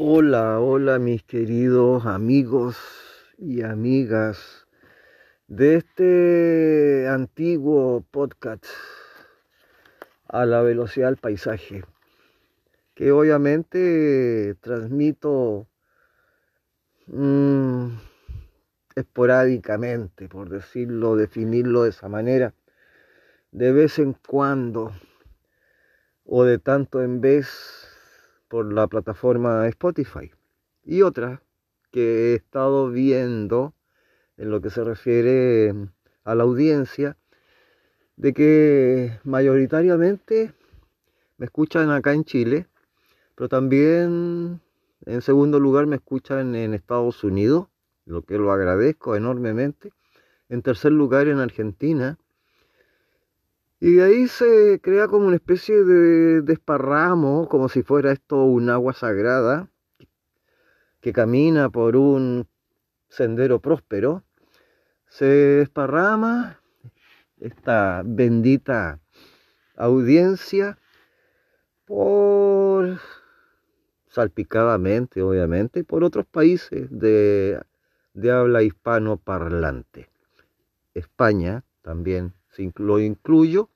Hola, hola mis queridos amigos y amigas de este antiguo podcast a la velocidad del paisaje, que obviamente transmito mm, esporádicamente, por decirlo, definirlo de esa manera, de vez en cuando o de tanto en vez por la plataforma Spotify. Y otra que he estado viendo en lo que se refiere a la audiencia, de que mayoritariamente me escuchan acá en Chile, pero también en segundo lugar me escuchan en Estados Unidos, lo que lo agradezco enormemente. En tercer lugar en Argentina y de ahí se crea como una especie de desparramo, como si fuera esto un agua sagrada, que camina por un sendero próspero. Se desparrama esta bendita audiencia por salpicadamente, obviamente, por otros países de, de habla hispano parlante. España también lo incluyo,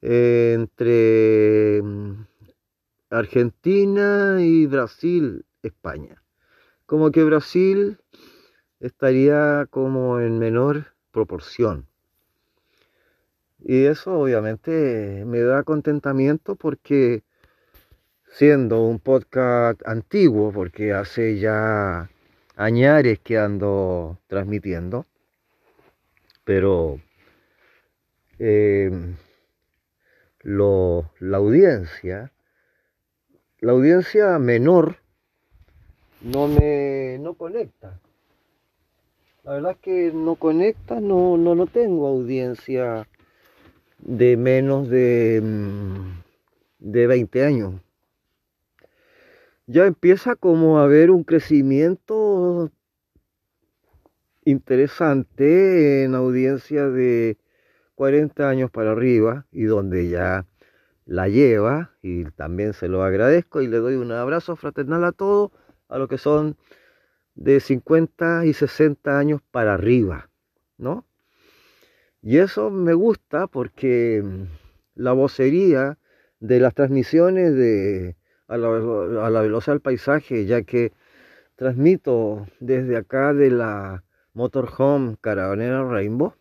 entre mm, Argentina y Brasil, España. Como que Brasil estaría como en menor proporción. Y eso obviamente me da contentamiento porque siendo un podcast antiguo, porque hace ya añares que ando transmitiendo, pero Lo, la audiencia, la audiencia menor no me no conecta. La verdad es que no conecta, no, no, no tengo audiencia de menos de, mm, de 20 años. Ya empieza como a haber un crecimiento interesante en audiencia de 40 años para arriba y donde ya la lleva y también se lo agradezco y le doy un abrazo fraternal a todos, a los que son de 50 y 60 años para arriba, ¿no? Y eso me gusta porque mm, la vocería de las transmisiones de a la, a la velocidad del paisaje, ya que transmito desde acá de la Motorhome Caravanera Rainbow,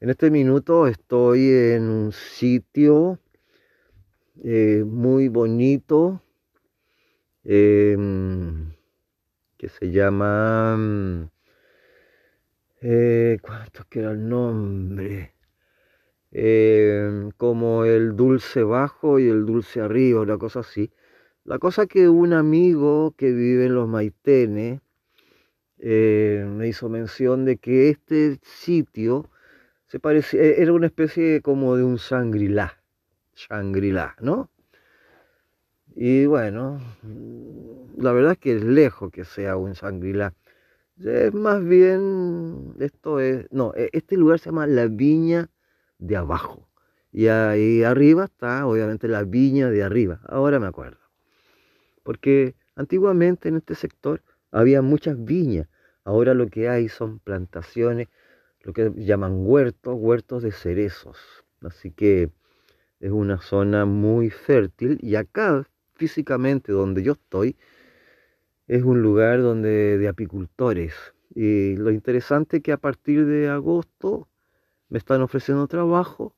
en este minuto estoy en un sitio eh, muy bonito em, que se llama... Eh, ¿Cuánto que era el nombre? Em, como el dulce bajo y el dulce arriba, una cosa así. La cosa que un amigo que vive en los Maitenes eh, me hizo mención de que este sitio se parecía, e, era una especie como de un Shangri-La, Shangri-La, ¿no? Y bueno, la verdad es que es lejos que sea un Shangri-La. Es más bien, esto es, no, e, este lugar se llama la Viña de Abajo. Y ahí arriba está, obviamente, la Viña de Arriba. Ahora me acuerdo. Porque antiguamente en este sector había muchas viñas. Ahora lo que hay son plantaciones lo que llaman huertos, huertos de cerezos. Así que es una zona muy fértil y acá físicamente donde yo estoy es un lugar donde de apicultores. Y lo interesante es que a partir de agosto me están ofreciendo trabajo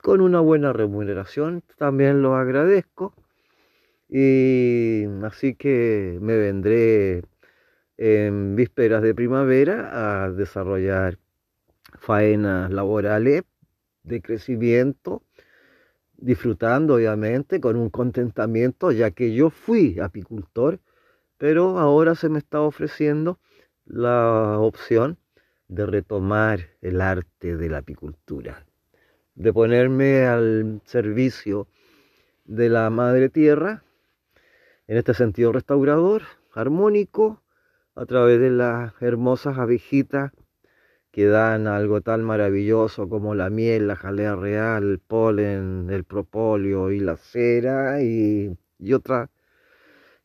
con una buena remuneración, también lo agradezco. Y así que me vendré en vísperas de primavera a desarrollar faenas laborales de crecimiento, disfrutando obviamente con un contentamiento, ya que yo fui apicultor, pero ahora se me está ofreciendo la opción de retomar el arte de la apicultura, de ponerme al servicio de la madre tierra, en este sentido restaurador, armónico, a través de las hermosas abejitas que dan algo tan maravilloso como la miel, la jalea real, el polen, el propóleo y la cera y, y otras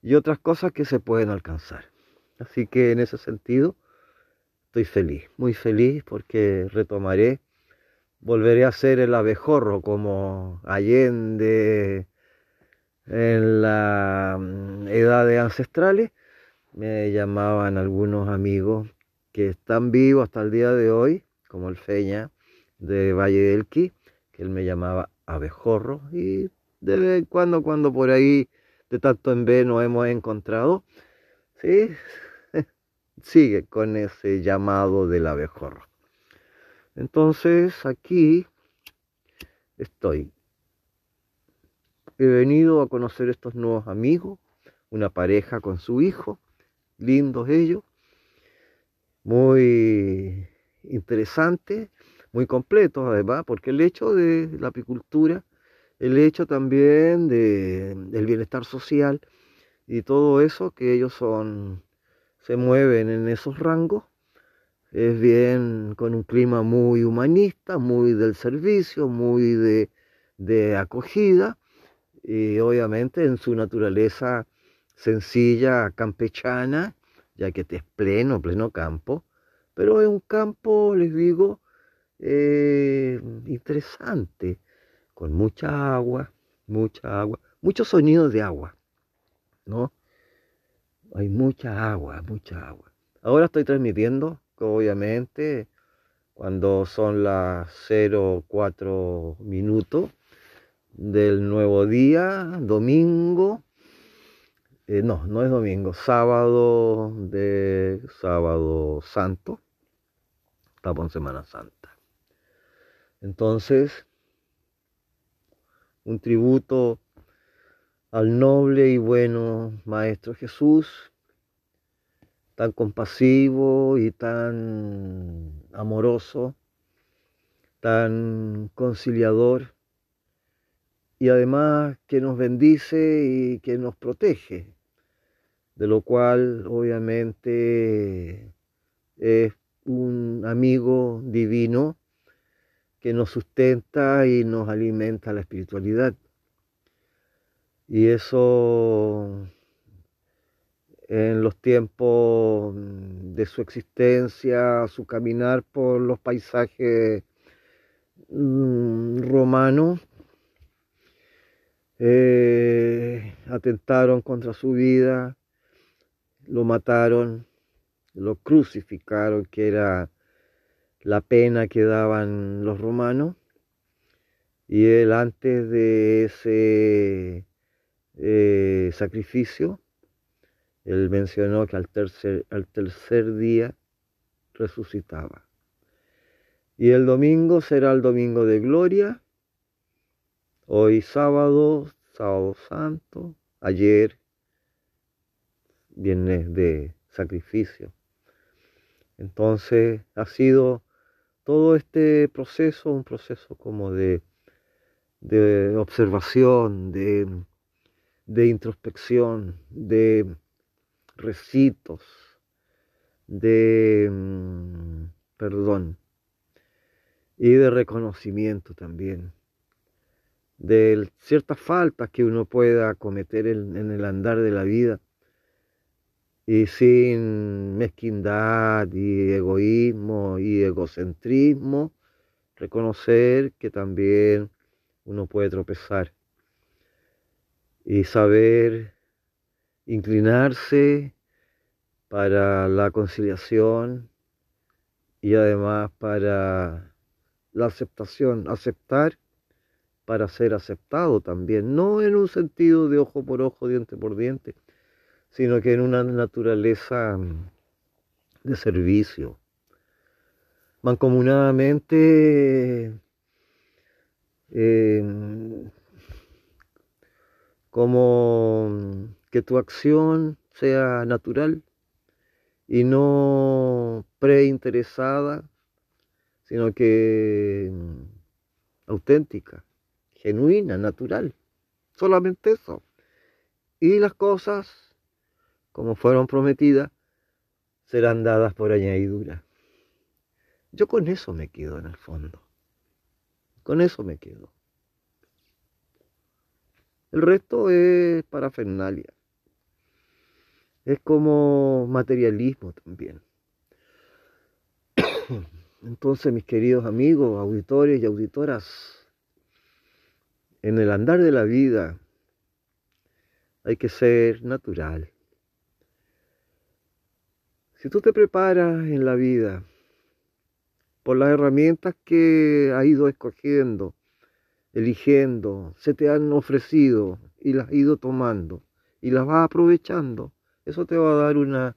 y otras cosas que se pueden alcanzar. Así que en ese sentido estoy feliz, muy feliz porque retomaré, volveré a ser el abejorro como Allende en la mm, edades ancestrales. Me llamaban algunos amigos que están vivos hasta el día de hoy, como el Feña de Valle del Qui, que él me llamaba abejorro y de vez en cuando, cuando por ahí de tanto en vez nos hemos encontrado, sí, sigue con ese llamado del abejorro. Entonces aquí estoy. He venido a conocer estos nuevos amigos, una pareja con su hijo, lindos ellos, muy interesantes, muy completos además, porque el hecho de la apicultura, el hecho también de, del bienestar social y todo eso, que ellos son se mueven en esos rangos. Es bien con un clima muy humanista, muy del servicio, muy de, de acogida y obviamente en su naturaleza sencilla, campechana, ya que es pleno, pleno campo, pero es un campo, les digo, eh, interesante, con mucha agua, mucha agua, muchos sonidos de agua, ¿no? Hay mucha agua, mucha agua. Ahora estoy transmitiendo, obviamente, cuando son las 04 minutos del nuevo día, domingo. Eh, no, no es domingo, sábado de sábado santo. Estamos en Semana Santa. Entonces, un tributo al noble y bueno Maestro Jesús, tan compasivo y tan amoroso, tan conciliador y además que nos bendice y que nos protege, de lo cual obviamente es un amigo divino que nos sustenta y nos alimenta la espiritualidad. Y eso en los tiempos de su existencia, su caminar por los paisajes mm, romanos, eh, atentaron contra su vida, lo mataron, lo crucificaron, que era la pena que daban los romanos. Y él antes de ese eh, sacrificio, él mencionó que al tercer, al tercer día resucitaba. Y el domingo será el domingo de gloria. Hoy sábado, sábado santo. Ayer, viernes de sacrificio. Entonces ha sido todo este proceso, un proceso como de, de observación, de de introspección, de recitos, de mm, perdón y de reconocimiento también de ciertas faltas que uno pueda cometer en, el andar de la vida y sin mezquindad y egoísmo y egocentrismo, reconocer que también uno puede tropezar y saber inclinarse para la conciliación y además para la aceptación, aceptar para ser aceptado también, no en un sentido de ojo por ojo, diente por diente, sino que en una naturaleza de servicio. Mancomunadamente eh, como mm, que tu acción sea natural y no preinteresada, sino que mm, auténtica, genuina, natural. Solamente eso. Y las cosas, como fueron prometidas, serán dadas por añadidura. Yo con eso me quedo en el fondo. Con eso me quedo. El resto es parafernalia. Es como materialismo también. Entonces, mis queridos amigos, auditores y auditoras, en el andar de la vida hay que ser natural. Si tú te preparas en la vida por las herramientas que has ido escogiendo, eligiendo, se te han ofrecido y las has ido tomando y las vas aprovechando, eso te va a dar una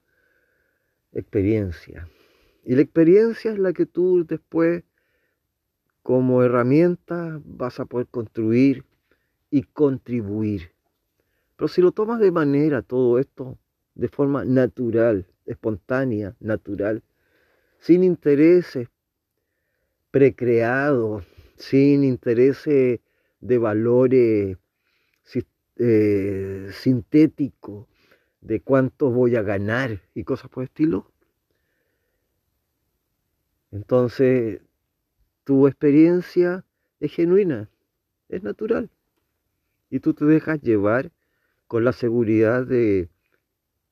experiencia. Y la experiencia es la que tú después como herramienta vas a poder construir y contribuir. Pero si lo tomas de manera todo esto, de forma natural, espontánea, natural, sin intereses precreados, sin intereses de valores eh, sintéticos, de cuánto voy a ganar y cosas por el estilo, entonces, tu experiencia es genuina, es natural. Y tú te dejas llevar con la seguridad de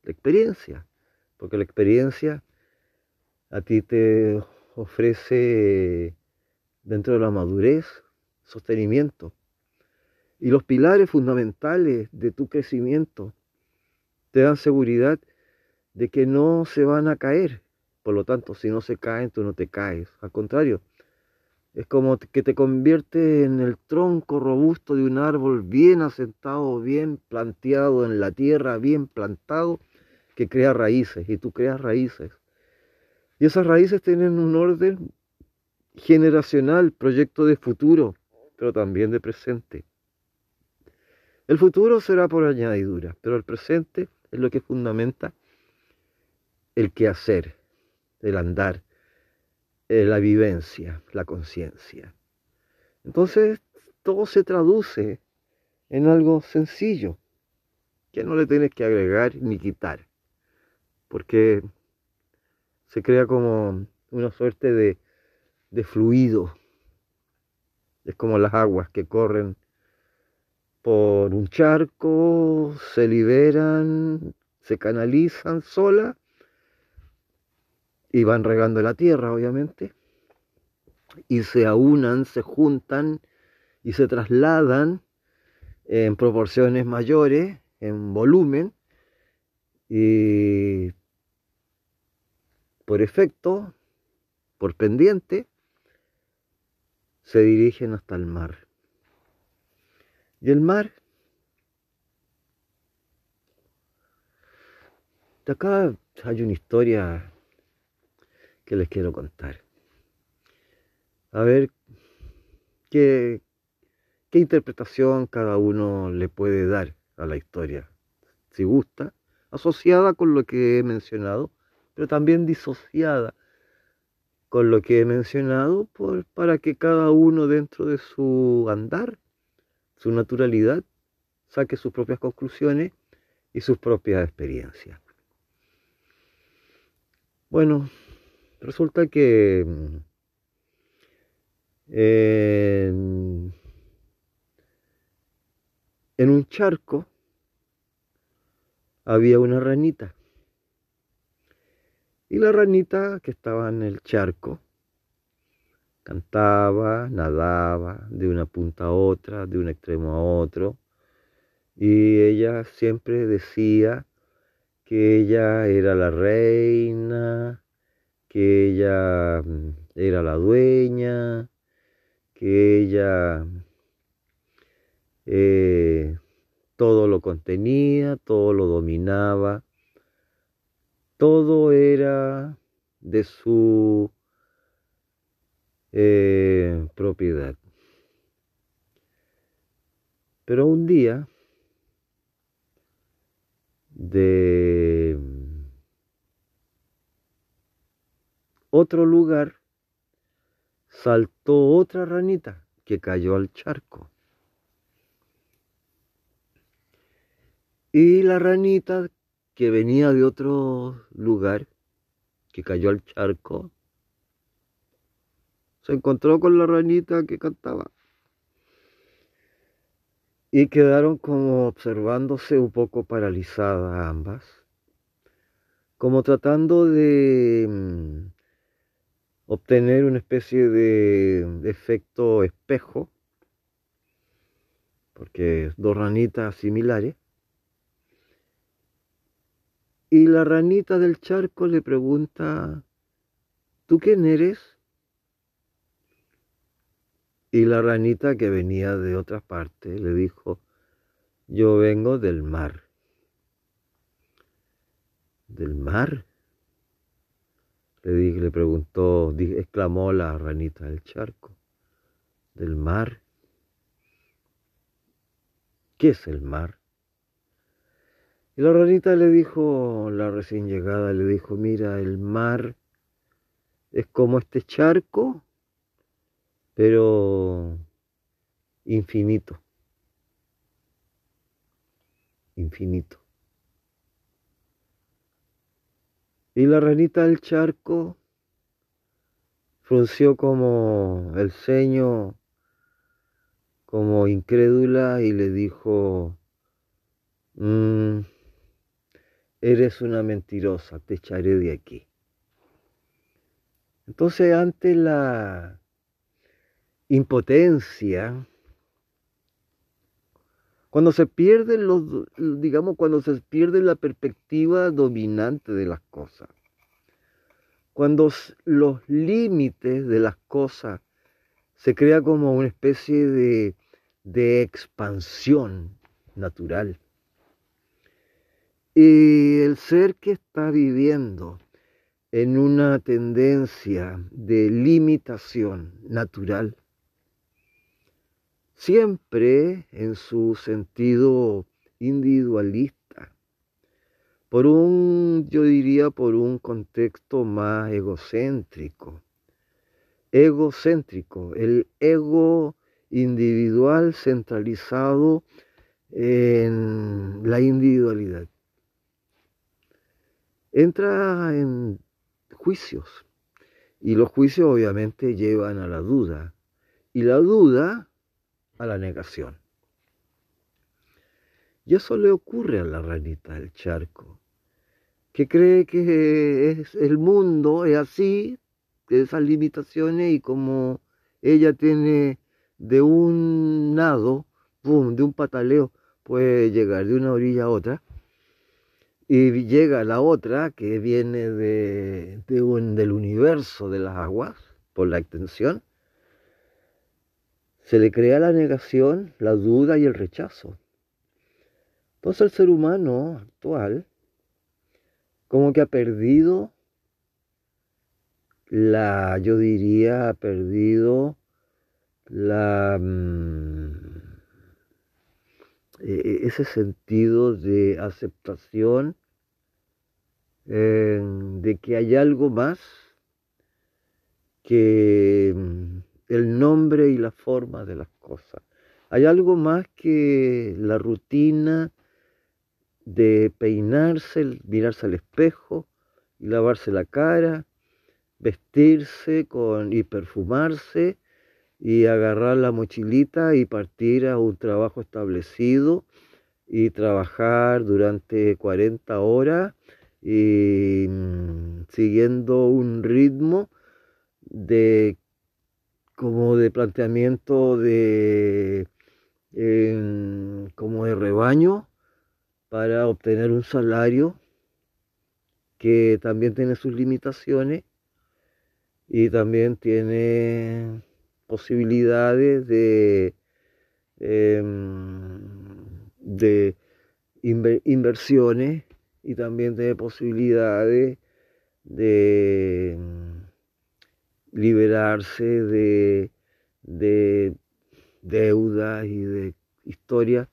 la experiencia, porque la experiencia a ti te ofrece dentro de la madurez sostenimiento. Y los pilares fundamentales de tu crecimiento te dan seguridad de que no se van a caer, por lo tanto, si no se caen, tú no te caes. Al contrario, es como que te convierte en el tronco robusto de un árbol bien asentado, bien planteado en la tierra, bien plantado, que crea raíces. Y tú creas raíces. Y esas raíces tienen un orden generacional, proyecto de futuro, pero también de presente. El futuro será por añadidura, pero el presente es lo que fundamenta el quehacer, el andar, eh, la vivencia, la conciencia. Entonces, todo se traduce en algo sencillo, que no le tienes que agregar ni quitar, porque se crea como una suerte de, de fluido. Es como las aguas que corren por un charco, se liberan, se canalizan sola y van regando la tierra, obviamente, y se aunan, se juntan y se trasladan en proporciones mayores, en volumen, y por efecto, por pendiente, se dirigen hasta el mar. Y el mar, de acá hay una historia que les quiero contar. A ver qué, qué interpretación cada uno le puede dar a la historia, si gusta, asociada con lo que he mencionado, pero también disociada con lo que he mencionado para que cada uno dentro de su andar, su naturalidad, saque sus propias conclusiones y sus propias experiencias. Bueno, Resulta que mm, en un charco había una ranita. Y la ranita que estaba en el charco cantaba, nadaba de una punta a otra, de un extremo a otro. Y ella siempre decía que ella era la reina que ella mm, era la dueña, que ella eh, todo lo contenía, todo lo dominaba, todo era de su eh, propiedad. Pero un día de otro lugar, saltó otra ranita que cayó al charco. Y la ranita que venía de otro lugar, que cayó al charco, se encontró con la ranita que cantaba. Y quedaron como observándose un poco paralizadas ambas. como tratando de mm, obtener una especie de, efecto espejo, porque dos ranitas similares, y la ranita del charco le pregunta, ¿tú quién eres? Y la ranita que venía de otra parte le dijo, yo vengo del mar. ¿Del mar? Le, dije, le preguntó, exclamó la ranita del charco. ¿Del mar? ¿Qué es el mar? Y la ranita le dijo, la recién llegada le dijo, mira, el mar es como este charco, pero infinito. Infinito. Y la ranita del charco frunció como el ceño, como incrédula, y le dijo, mm, eres una mentirosa, te echaré de aquí. Entonces, ante la impotencia, cuando se pierde los, digamos, cuando se pierde la perspectiva dominante de las cosas, cuando los límites de las cosas se crea como una especie de, de expansión natural. Y el ser que está viviendo en una tendencia de limitación natural, siempre en su sentido individualista, por un, yo diría, por un contexto más egocéntrico. Egocéntrico, el ego individual centralizado en la individualidad. Entra en juicios y los juicios obviamente llevan a la duda y la duda a la negación. Y eso le ocurre a la ranita del charco, que cree que es el mundo es así, esas limitaciones, y como ella tiene de un nado, de un pataleo, puede llegar de una orilla a otra, y llega la otra que viene de, del universo de las aguas, por la extensión, se le crea la negación, la duda y el rechazo. Entonces el ser humano actual como que ha perdido la, yo diría, ha perdido la, mm, ese sentido de aceptación de que hay algo más que mm, el nombre y la forma de las cosas. Hay algo más que la rutina de peinarse, mirarse al espejo y lavarse la cara, vestirse con, y perfumarse y agarrar la mochilita y partir a un trabajo establecido y trabajar durante 40 horas y mm, siguiendo un ritmo de como de planteamiento de como de rebaño para obtener un salario que también tiene sus limitaciones y también tiene posibilidades de, em, de inversiones y también tiene posibilidades de liberarse de, de deudas y de historias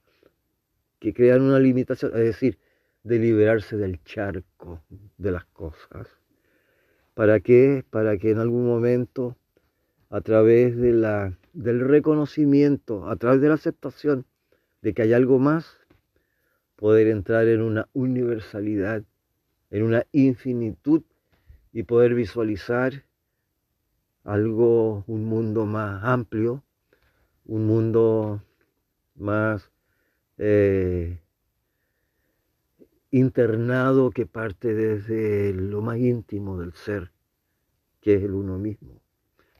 que crean una limitación, es decir, de liberarse del charco de las cosas. ¿Para qué? Para que en algún momento, a través de la, del reconocimiento, a través de la aceptación de que hay algo más, poder entrar en una universalidad, en una infinitud y poder visualizar algo, un mundo más amplio, un mundo más, eh, internado que parte desde lo más íntimo del ser, que es el uno mismo.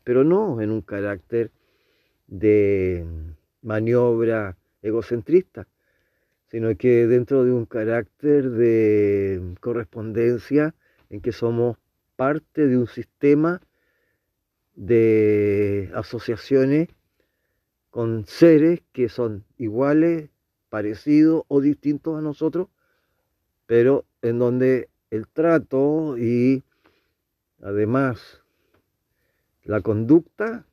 Pero no en un carácter de maniobra egocentrista, sino que dentro de un carácter de correspondencia en que somos parte de un sistema de asociaciones con seres que son iguales, parecidos o distintos a nosotros, pero en donde el trato y además la conducta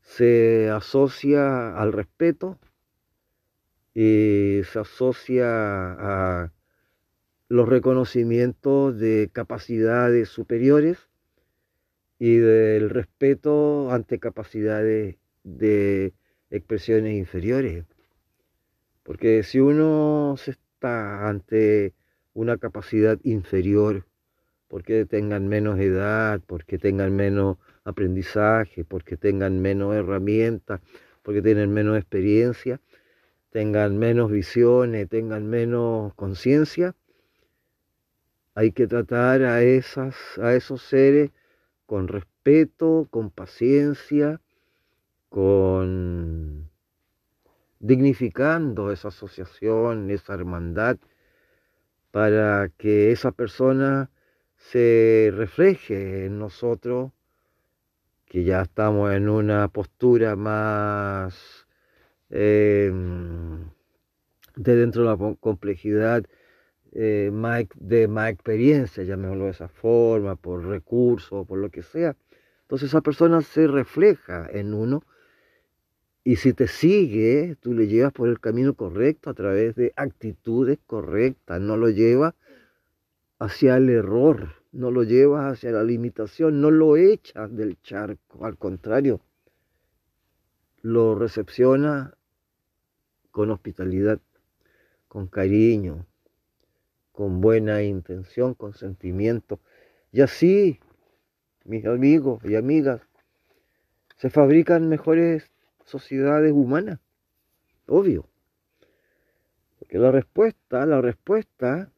se asocia al respeto y se asocia a los reconocimientos de capacidades superiores y del respeto ante capacidades de expresiones inferiores. Porque si uno se está ante una capacidad inferior, porque tengan menos edad, porque tengan menos aprendizaje, porque tengan menos herramientas, porque tienen menos experiencia, tengan menos visiones, tengan menos conciencia, hay que tratar a, esas, a esos seres con respeto, con paciencia, con dignificando esa asociación, esa hermandad, para que esa persona se refleje en nosotros, que ya estamos en una postura más em, de dentro de la complejidad eh, de más experiencia, llamémoslo de esa forma, por recursos, por lo que sea. Entonces esa persona se refleja en uno y si te sigue, tú le llevas por el camino correcto a través de actitudes correctas, no lo llevas hacia el error, no lo llevas hacia la limitación, no lo echas del charco, al contrario, lo recepciona con hospitalidad, con cariño, con buena intención, con sentimiento. Y así, mis amigos y amigas, se fabrican mejores sociedades humanas. Obvio. Porque la respuesta, la respuesta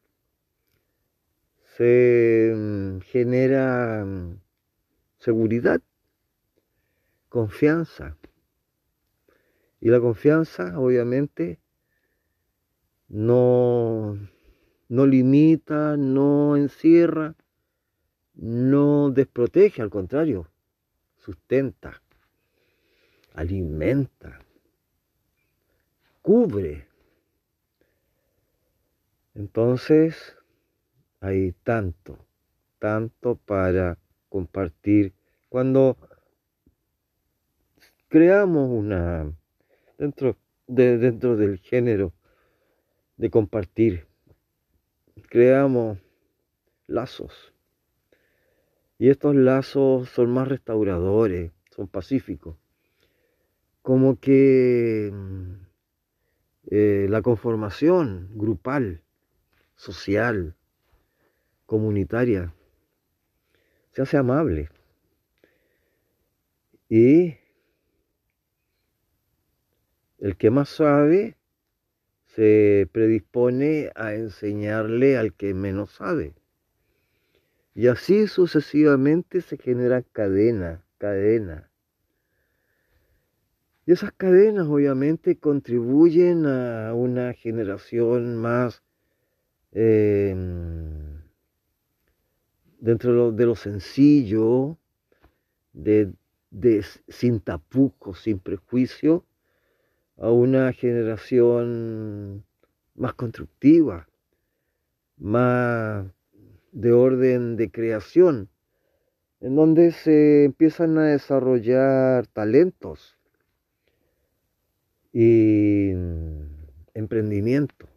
se mm, genera mm, seguridad, confianza. Y la confianza, obviamente, no no limita, no encierra, no desprotege, al contrario, sustenta, alimenta, cubre. Entonces, hay tanto, tanto para compartir. Cuando creamos una, dentro, de, dentro del género de compartir, creamos lazos. Y estos lazos son más restauradores, son pacíficos. Como que eh, la conformación grupal, social, comunitaria, se hace amable. Y el que más sabe se predispone a enseñarle al que menos sabe. Y así sucesivamente se genera cadena, cadena. Y esas cadenas obviamente contribuyen a una generación más em, dentro de lo, sencillo, de, sin tapujos, sin prejuicio, a una generación más constructiva, más de orden de creación, en donde se empiezan a desarrollar talentos y emprendimiento.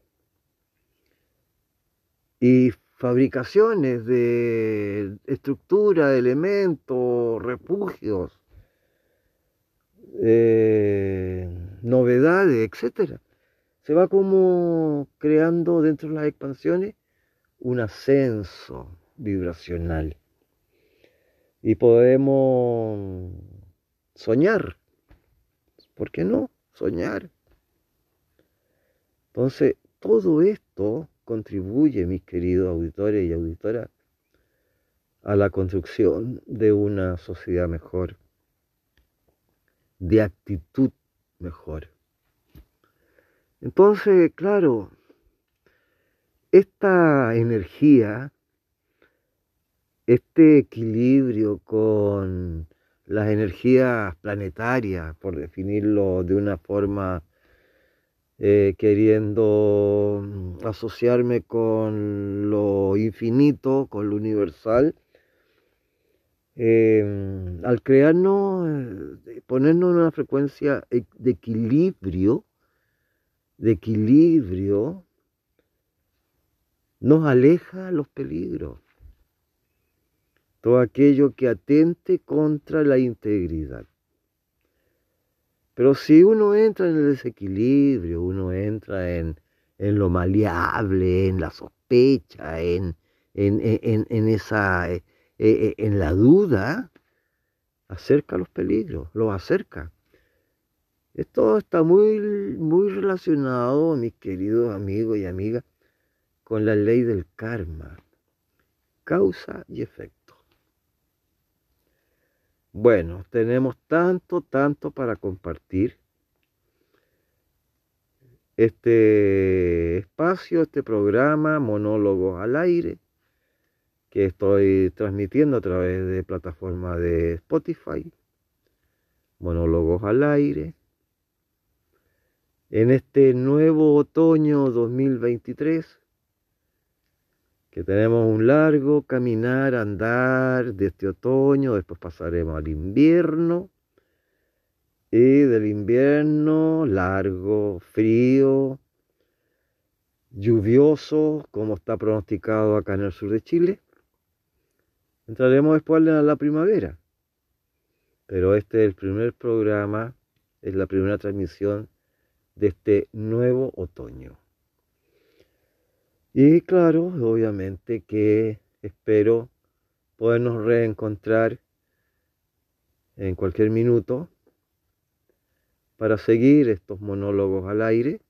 Y fabricaciones de estructura, elementos, refugios. Eh, novedades, etcétera. Se va como creando dentro de las expansiones un ascenso vibracional. Y podemos soñar. ¿Por qué no? Soñar. Entonces, todo esto contribuye, mis queridos auditores y auditoras, a la construcción de una sociedad mejor, de actitud mejor. Entonces, claro, esta energía, este equilibrio con las energías planetarias, por definirlo de una forma eh, queriendo asociarme con lo infinito, con lo universal, em, al crearnos, eh, ponernos en una frecuencia e, de equilibrio, de equilibrio, nos aleja los peligros. Todo aquello que atente contra la integridad. Pero si uno entra en el desequilibrio, uno entra en, lo maleable, en la sospecha, en, en, esa, eh, eh, en la duda, acerca los peligros, los acerca. Esto está muy, muy relacionado, mis queridos amigos y amigas, con la ley del karma, causa y efecto. Bueno, tenemos tanto, tanto para compartir. Este espacio, este programa, Monólogos al Aire, que estoy transmitiendo a través de plataforma de Spotify, Monólogos al Aire. En este nuevo otoño 2023, que tenemos un largo caminar, andar de este otoño, después pasaremos al invierno, y del invierno largo, frío, lluvioso, como está pronosticado acá en el sur de Chile. Entraremos después a la primavera, pero este es el primer programa, es la primera transmisión de este nuevo otoño. Y claro, obviamente que espero podernos reencontrar en cualquier minuto para seguir estos monólogos al aire.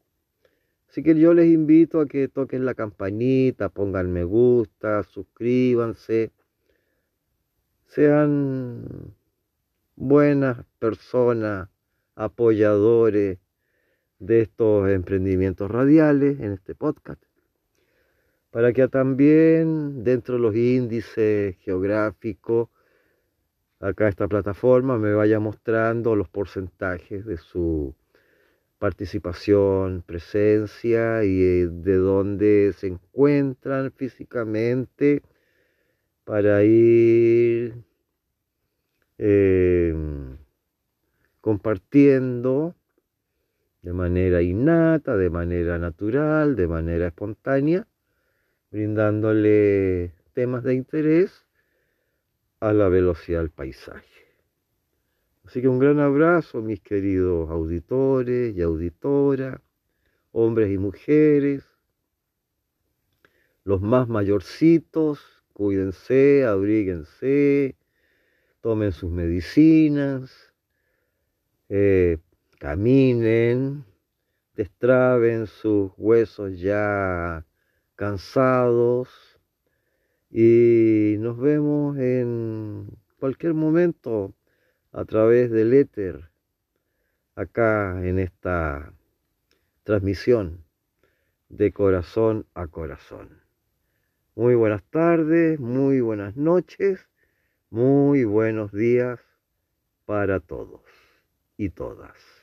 Así que yo les invito a que toquen la campanita, pongan me gusta, suscríbanse, sean buenas personas, apoyadores de estos emprendimientos radiales en este podcast para que también dentro de los índices geográficos, acá esta plataforma me vaya mostrando los porcentajes de su participación, presencia y eh, de dónde se encuentran físicamente para ir em, compartiendo de manera innata, de manera natural, de manera espontánea, brindándole temas de interés a la velocidad del paisaje. Así que un gran abrazo, mis queridos auditores y auditoras, hombres y mujeres, los más mayorcitos, cuídense, abríguense, tomen sus medicinas, eh, caminen, destraben sus huesos ya cansados y nos vemos en cualquier momento a través del éter acá en esta transmisión de corazón a corazón. Muy buenas tardes, muy buenas noches, muy buenos días para todos y todas.